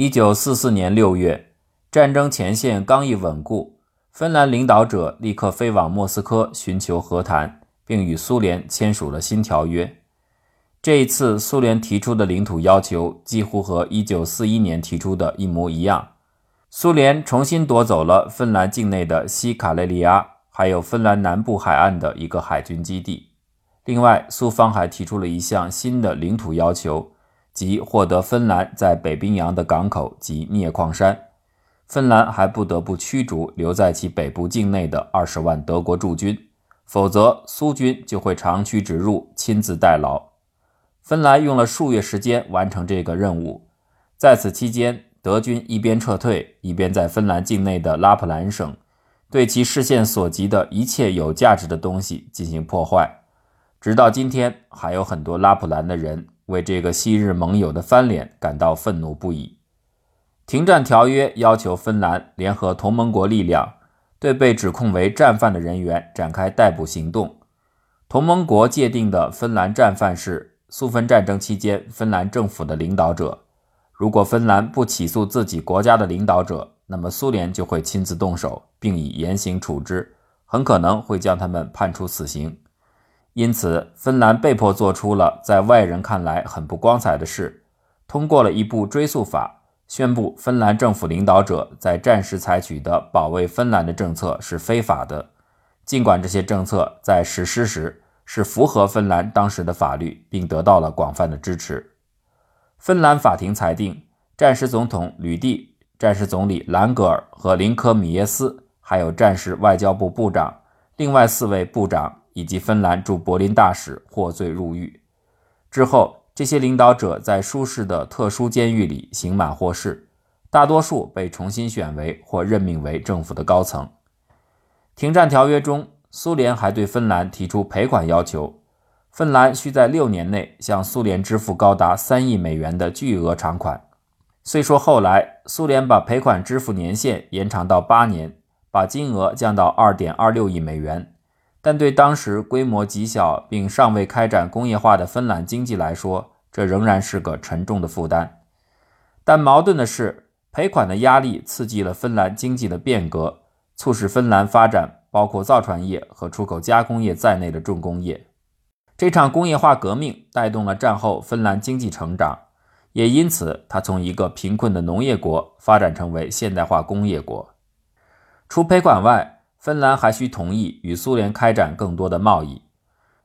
一九四四年六月，战争前线刚一稳固，芬兰领导者立刻飞往莫斯科寻求和谈，并与苏联签署了新条约。这一次，苏联提出的领土要求几乎和一九四一年提出的一模一样。苏联重新夺走了芬兰境内的西卡累利亚，还有芬兰南部海岸的一个海军基地。另外，苏方还提出了一项新的领土要求。即获得芬兰在北冰洋的港口及镍矿山，芬兰还不得不驱逐留在其北部境内的二十万德国驻军，否则苏军就会长驱直入，亲自代劳。芬兰用了数月时间完成这个任务，在此期间，德军一边撤退，一边在芬兰境内的拉普兰省对其视线所及的一切有价值的东西进行破坏，直到今天，还有很多拉普兰的人。为这个昔日盟友的翻脸感到愤怒不已。停战条约要求芬兰联合同盟国力量，对被指控为战犯的人员展开逮捕行动。同盟国界定的芬兰战犯是苏芬战争期间芬兰政府的领导者。如果芬兰不起诉自己国家的领导者，那么苏联就会亲自动手，并以严刑处之，很可能会将他们判处死刑。因此，芬兰被迫做出了在外人看来很不光彩的事，通过了一部追诉法，宣布芬兰政府领导者在战时采取的保卫芬兰的政策是非法的，尽管这些政策在实施时是符合芬兰当时的法律，并得到了广泛的支持。芬兰法庭裁定，战时总统吕蒂、战时总理兰格尔和林科米耶斯，还有战时外交部部长，另外四位部长。以及芬兰驻柏林大使获罪入狱之后，这些领导者在舒适的特殊监狱里刑满获释，大多数被重新选为或任命为政府的高层。停战条约中，苏联还对芬兰提出赔款要求，芬兰需在六年内向苏联支付高达三亿美元的巨额偿款。虽说后来苏联把赔款支付年限延长到八年，把金额降到二点二六亿美元。但对当时规模极小并尚未开展工业化的芬兰经济来说，这仍然是个沉重的负担。但矛盾的是，赔款的压力刺激了芬兰经济的变革，促使芬兰发展包括造船业和出口加工业在内的重工业。这场工业化革命带动了战后芬兰经济成长，也因此，它从一个贫困的农业国发展成为现代化工业国。除赔款外，芬兰还需同意与苏联开展更多的贸易，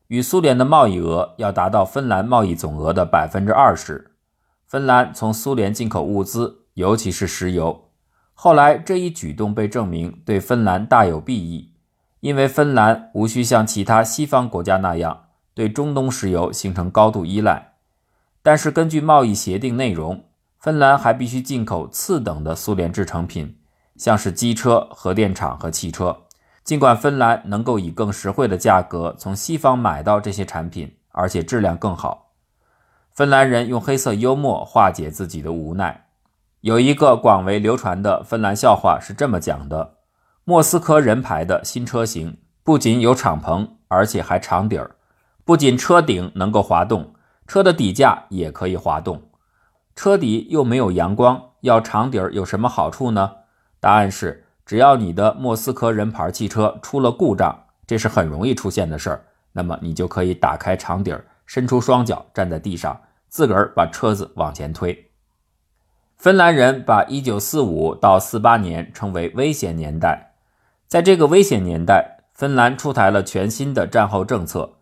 与苏联的贸易额要达到芬兰贸易总额的百分之二十。芬兰从苏联进口物资，尤其是石油。后来这一举动被证明对芬兰大有裨益，因为芬兰无需像其他西方国家那样对中东石油形成高度依赖。但是根据贸易协定内容，芬兰还必须进口次等的苏联制成品，像是机车、核电厂和汽车。尽管芬兰能够以更实惠的价格从西方买到这些产品，而且质量更好，芬兰人用黑色幽默化解自己的无奈。有一个广为流传的芬兰笑话是这么讲的：莫斯科人牌的新车型不仅有敞篷，而且还长底儿。不仅车顶能够滑动，车的底架也可以滑动。车底又没有阳光，要长底儿有什么好处呢？答案是。只要你的莫斯科人牌汽车出了故障，这是很容易出现的事儿，那么你就可以打开长底儿，伸出双脚站在地上，自个儿把车子往前推。芬兰人把1945到48年称为危险年代，在这个危险年代，芬兰出台了全新的战后政策，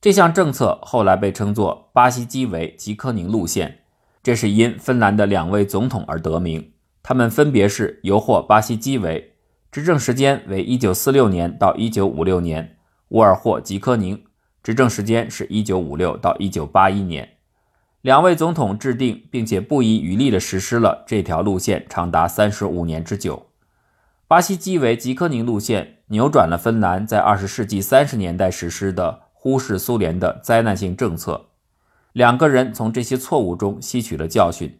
这项政策后来被称作巴西基维吉科宁路线，这是因芬兰的两位总统而得名。他们分别是尤霍·巴西基维，执政时间为1946年到1956年；沃尔霍·吉科宁，执政时间是1956到1981年。两位总统制定并且不遗余力地实施了这条路线，长达35年之久。巴西基维吉科宁路线扭转了芬兰在20世纪30年代实施的忽视苏联的灾难性政策。两个人从这些错误中吸取了教训。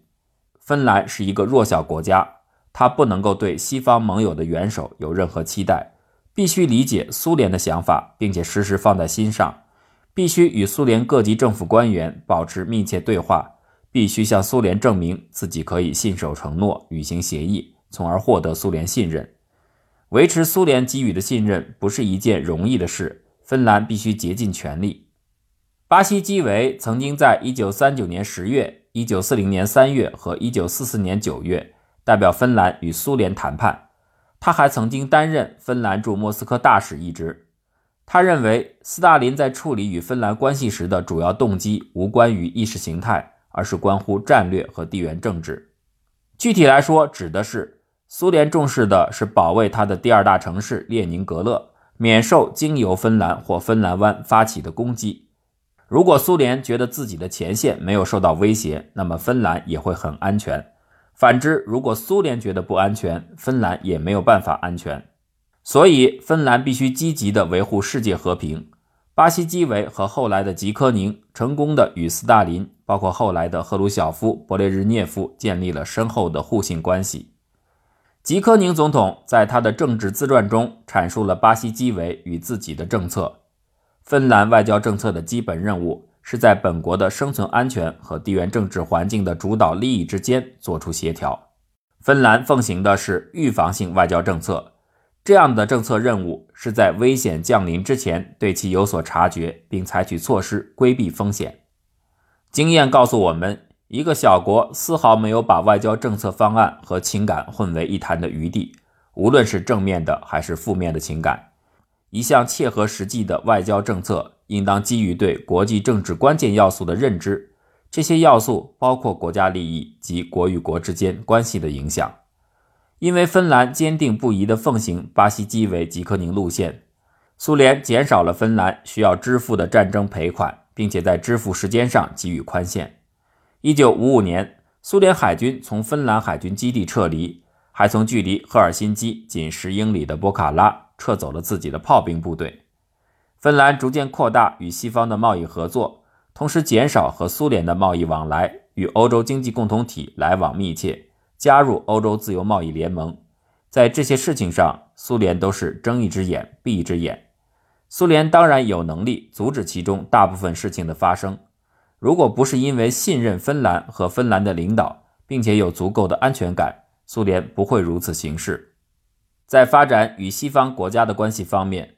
芬兰是一个弱小国家，它不能够对西方盟友的元首有任何期待，必须理解苏联的想法，并且时时放在心上，必须与苏联各级政府官员保持密切对话，必必须向苏联证明自己可以信守承诺、履行协议，从而获得苏联信任。维持苏联给予的信任不是一件容易的事，芬兰必须竭尽全力。巴西基维曾经在1939年10月、1940年3月和1944年9月代表芬兰与苏联谈判，他还曾经担任芬兰驻莫斯科大使一职。他认为，斯大林在处理与芬兰关系时的主要动机无关于意识形态，而是关乎战略和地缘政治。具体来说，指的是苏联重视的是保卫他的第二大城市列宁格勒免受经由芬兰或芬兰湾发起的攻击。如果苏联觉得自己的前线没有受到威胁，那么芬兰也会很安全；反之，如果苏联觉得不安全，芬兰也没有办法安全。所以，芬兰必须积极地维护世界和平。巴西基维和后来的吉科宁成功地与斯大林，包括后来的赫鲁晓夫、勃列日涅夫建立了深厚的互信关系。吉科宁总统在他的政治自传中阐述了巴西基维与自己的政策。芬兰外交政策的基本任务是在本国的生存安全和地缘政治环境的主导利益之间做出协调。芬兰奉行的是预防性外交政策。这样的政策任务是在危险降临之前对其有所察觉，并采取措施规避风险。经验告诉我们，一个小国丝毫没有把外交政策方案和情感混为一谈的余地，无论是正面的还是负面的情感。一项切合实际的外交政策应当基于对国际政治关键要素的认知，这些要素包括国家利益及国与国之间关系的影响。因为芬兰坚定不移地奉行巴西基维吉科宁路线，苏联减少了芬兰需要支付的战争赔款，并且在支付时间上给予宽限。1955年，苏联海军从芬兰海军基地撤离，还从距离赫尔辛基仅十英里的波卡拉撤走了自己的炮兵部队。芬兰逐渐扩大与西方的贸易合作，同时减少和苏联的贸易往来，与欧洲经济共同体来往密切。加入欧洲自由贸易联盟，在这些事情上，苏联都是睁一只眼闭一只眼。苏联当然有能力阻止其中大部分事情的发生，如果不是因为信任芬兰和芬兰的领导，并且有足够的安全感，苏联不会如此行事。在发展与西方国家的关系方面，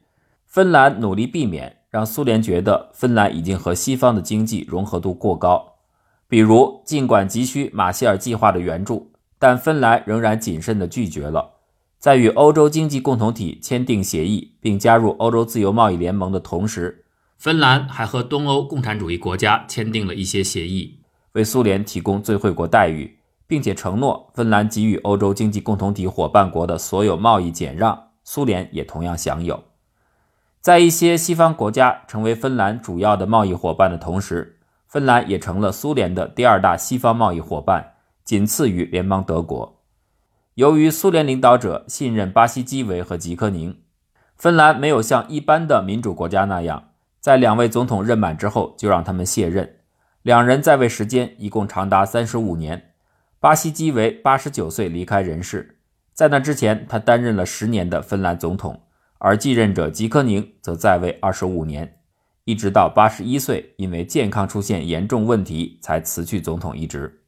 芬兰努力避免让苏联觉得芬兰已经和西方的经济融合度过高，比如尽管急需马歇尔计划的援助。但芬兰仍然谨慎地拒绝了。在与欧洲经济共同体签订协议并加入欧洲自由贸易联盟的同时，芬兰还和东欧共产主义国家签订了一些协议，为苏联提供最惠国待遇，并且承诺芬兰给予欧洲经济共同体伙伴国的所有贸易减让，苏联也同样享有。在一些西方国家成为芬兰主要的贸易伙伴的同时，芬兰也成了苏联的第二大西方贸易伙伴。仅次于联邦德国。由于苏联领导者信任巴西基维和吉科宁，芬兰没有像一般的民主国家那样，在两位总统任满之后就让他们卸任。两人在位时间一共长达三十五年。巴西基维八十九岁离开人世，在那之前，他担任了十年的芬兰总统，而继任者吉科宁则在位二十五年，一直到八十一岁，因为健康出现严重问题才辞去总统一职。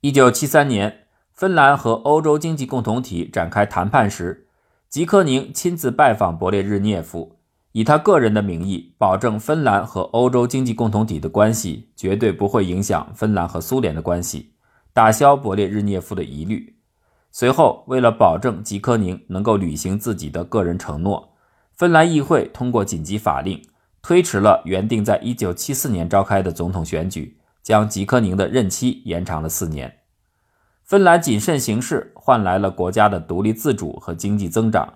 一九七三年，芬兰和欧洲经济共同体展开谈判时，吉科宁亲自拜访勃列日涅夫，以他个人的名义保证芬兰和欧洲经济共同体的关系绝对不会影响芬兰和苏联的关系，打消勃列日涅夫的疑虑。随后，为了保证吉科宁能够履行自己的个人承诺，芬兰议会通过紧急法令，推迟了原定在一九七四年召开的总统选举。将吉科宁的任期延长了四年。芬兰谨慎行事，换来了国家的独立自主和经济增长。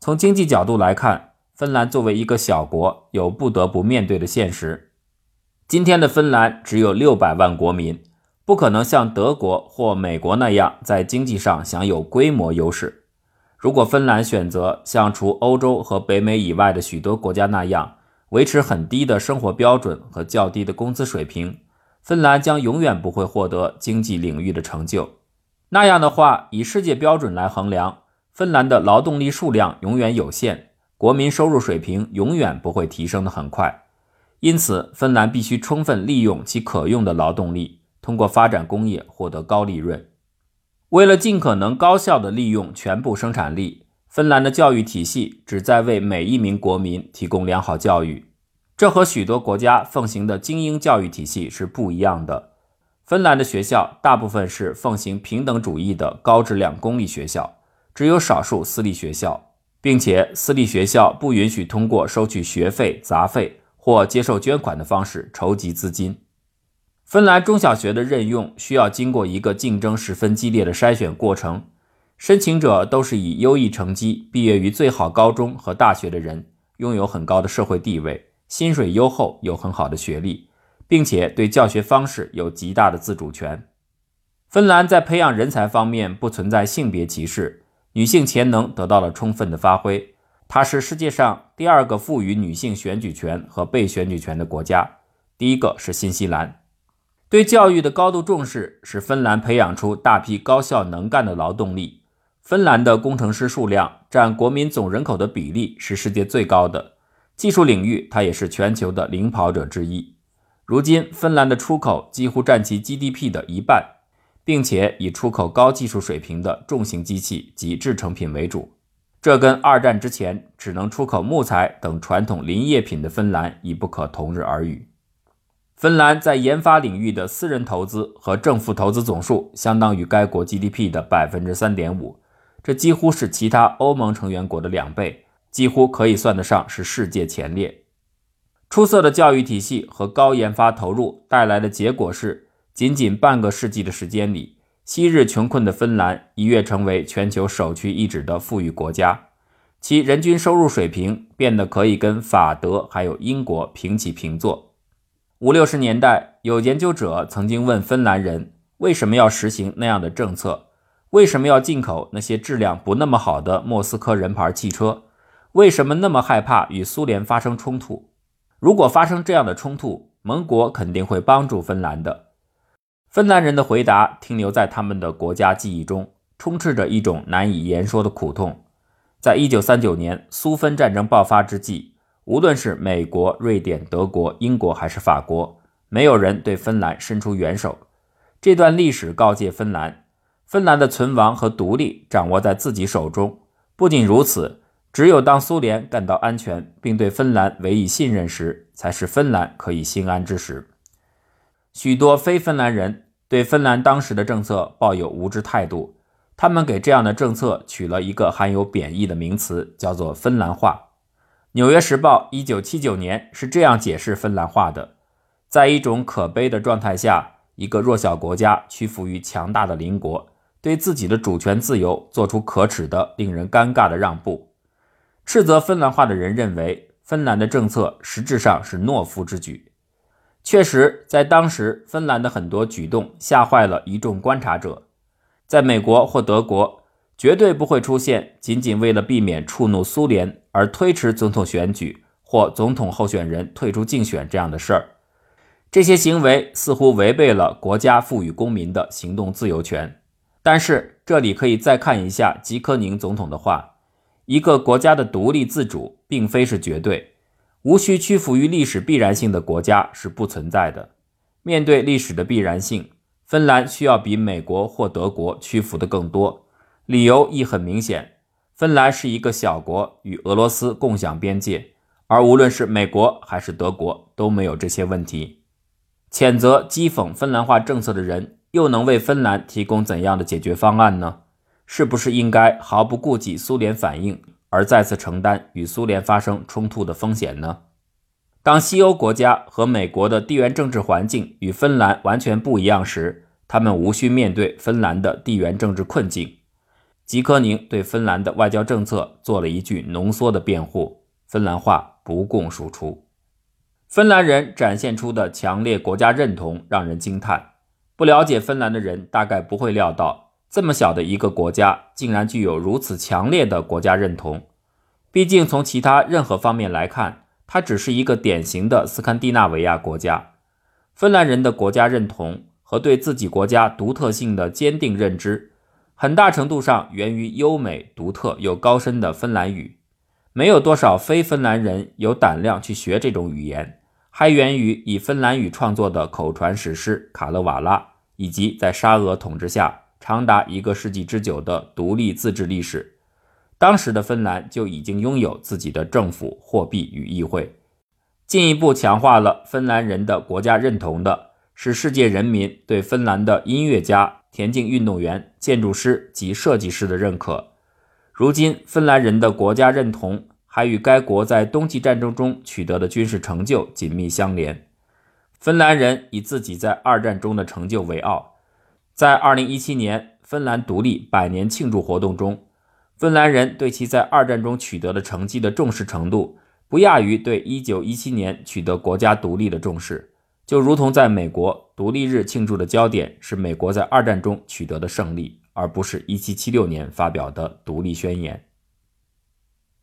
从经济角度来看，芬兰作为一个小国，有不得不面对的现实：今天的芬兰只有六百万国民，不可能像德国或美国那样在经济上享有规模优势。如果芬兰选择像除欧洲和北美以外的许多国家那样，维持很低的生活标准和较低的工资水平，芬兰将永远不会获得经济领域的成就。那样的话，以世界标准来衡量，芬兰的劳动力数量永远有限，国民收入水平永远不会提升得很快。因此，芬兰必须充分利用其可用的劳动力，通。过发展工业获得高利润。为了尽可能高效地利用全部生产力，芬兰的教育体系旨在为每一名国民提供良好教育。这和许多国家奉行的精英教育体系是不一样的。芬兰的学校大部分是奉行平等主义的高质量公立学校，只有少数私立学校，并且私立学校不允许通过收取学费、杂费或接受捐款的方式筹集资金。芬兰中小学的任用需要经过一个竞争十分激烈的筛选过程，申请者都是以优异成绩毕业于最好高中和大学的人，拥有很高的社会地位，薪水优厚，有很好的学历，并且对教学方式有极大的自主权。芬兰在培养人才方面不存在性别歧视，女性潜能得到了充分的发挥。它是世界上第二个赋予女性选举权和被选举权的国家，第一个是新西兰。对教育的高度重视，使芬兰培养出大批高效能干的劳动力。芬兰的工程师数量占国民总人口的比例是世界最高的，技术领域它也是全球的领跑者之一。如今，芬兰的出口几乎占其 GDP 的一半，并且以出口高技术水平的重型机器及制成品为主。这跟二战之前只能出口木材等传统林业品的芬兰已不可同日而语。芬兰在研发领域的私人投资和政府投资总数相当于该国 GDP 的百分之三点五，这几乎是其他欧盟成员国的两倍，几乎可以算得上是世界前列。出色的教育体系和高研发投入带来的结果是，仅仅半个世纪的时间里，昔日穷困的芬兰一跃成为全球首屈一指的富裕国家，其人均收入水平变得可以跟法德还有英国平起平坐。五六十年代，有研究者曾经问芬兰人为什么要实行那样的政策，为什么要进口那些质量不那么好的莫斯科人牌汽车，为什么那么害怕与苏联发生冲突？如果发生这样的冲突，盟国肯定会帮助芬兰的。芬兰人的回答停留在他们的国家记忆中，充斥着一种难以言说的苦痛。在一九三九年苏芬战争爆发之际。无论是美国、瑞典、德国、英国还是法国，没有人对芬兰伸出援手。这段历史告诫芬兰，芬兰的存亡和独立掌握在自己手中。不仅如此，只有当苏联感到安全并对芬兰委以信任时，才是芬兰可以心安之时。许多非芬兰人对芬兰当时的政策抱有无知态度，他们给这样的政策取了一个含有贬义的名词，叫做“芬兰化”。《纽约时报》一九七九年是这样解释芬兰话的：在一种可悲的状态下，一个弱小国家屈服于强大的邻国，对自己的主权自由做出可耻的、令人尴尬的让步。斥责芬兰话的人认为，芬兰的政策实质上是懦夫之举。确实，在当时，芬兰的很多举动吓坏了一众观察者。在美国或德国。绝对不会出现仅仅为了避免触怒苏联而推迟总统选举或总统候选人退出竞选这样的事儿。这些行为似乎违背了国家赋予公民的行动自由权。但是这里可以再看一下吉科宁总统的话：一个国家的独立自主并非是绝对，无需屈服于历史必然性的国家是不存在的。面对历史的必然性，芬兰需要比美国或德国屈服的更多。理由亦很明显，芬兰是一个小国，与俄罗斯共享边界，而无论是美国还是德国都没有这些问题。谴责讥讽芬兰化政策的人，又能为芬兰提供怎样的解决方案呢？是不是应该毫不顾及苏联反应，而再次承担与苏联发生冲突的风险呢？当西欧国家和美国的地缘政治环境与芬兰完全不一样时，他们无需面对芬兰的地缘政治困境。吉科宁对芬兰的外交政策做了一句浓缩的辩护：芬兰话不供输出。芬兰人展现出的强烈国家认同让人惊叹。不了解芬兰的人大概不会料到，这么小的一个国家竟然具有如此强烈的国家认同。毕竟从其他任何方面来看，它只是一个典型的斯堪的纳维亚国家。芬兰人的国家认同和对自己国家独特性的坚定认知。很大程度上源于优美、独特又高深的芬兰语，没有多少非芬兰人有胆量去学这种语言，还源于以芬兰语创作的口传史诗《卡勒瓦拉》以及在沙俄统治下长达一个世纪之久的独立自治历史。当时的芬兰就已经拥有自己的政府、货币与议会。进一步强化了芬兰人的国家认同的是世界人民对芬兰的音乐家、田径运动员、建筑师及设计师的认可。如今，芬兰人的国家认同还与该国在冬季战争中取得的军事成就紧密相连。芬兰人以自己在二战中的成就为傲。在2017年芬兰独立百年庆祝活动中，芬兰人对其在二战中取得的成绩的重视程度。不亚于对1917年取得国家独立的重视，就如同在美国独立日庆祝的焦点是美国在二战中取得的胜利，而不是1776年发表的独立宣言。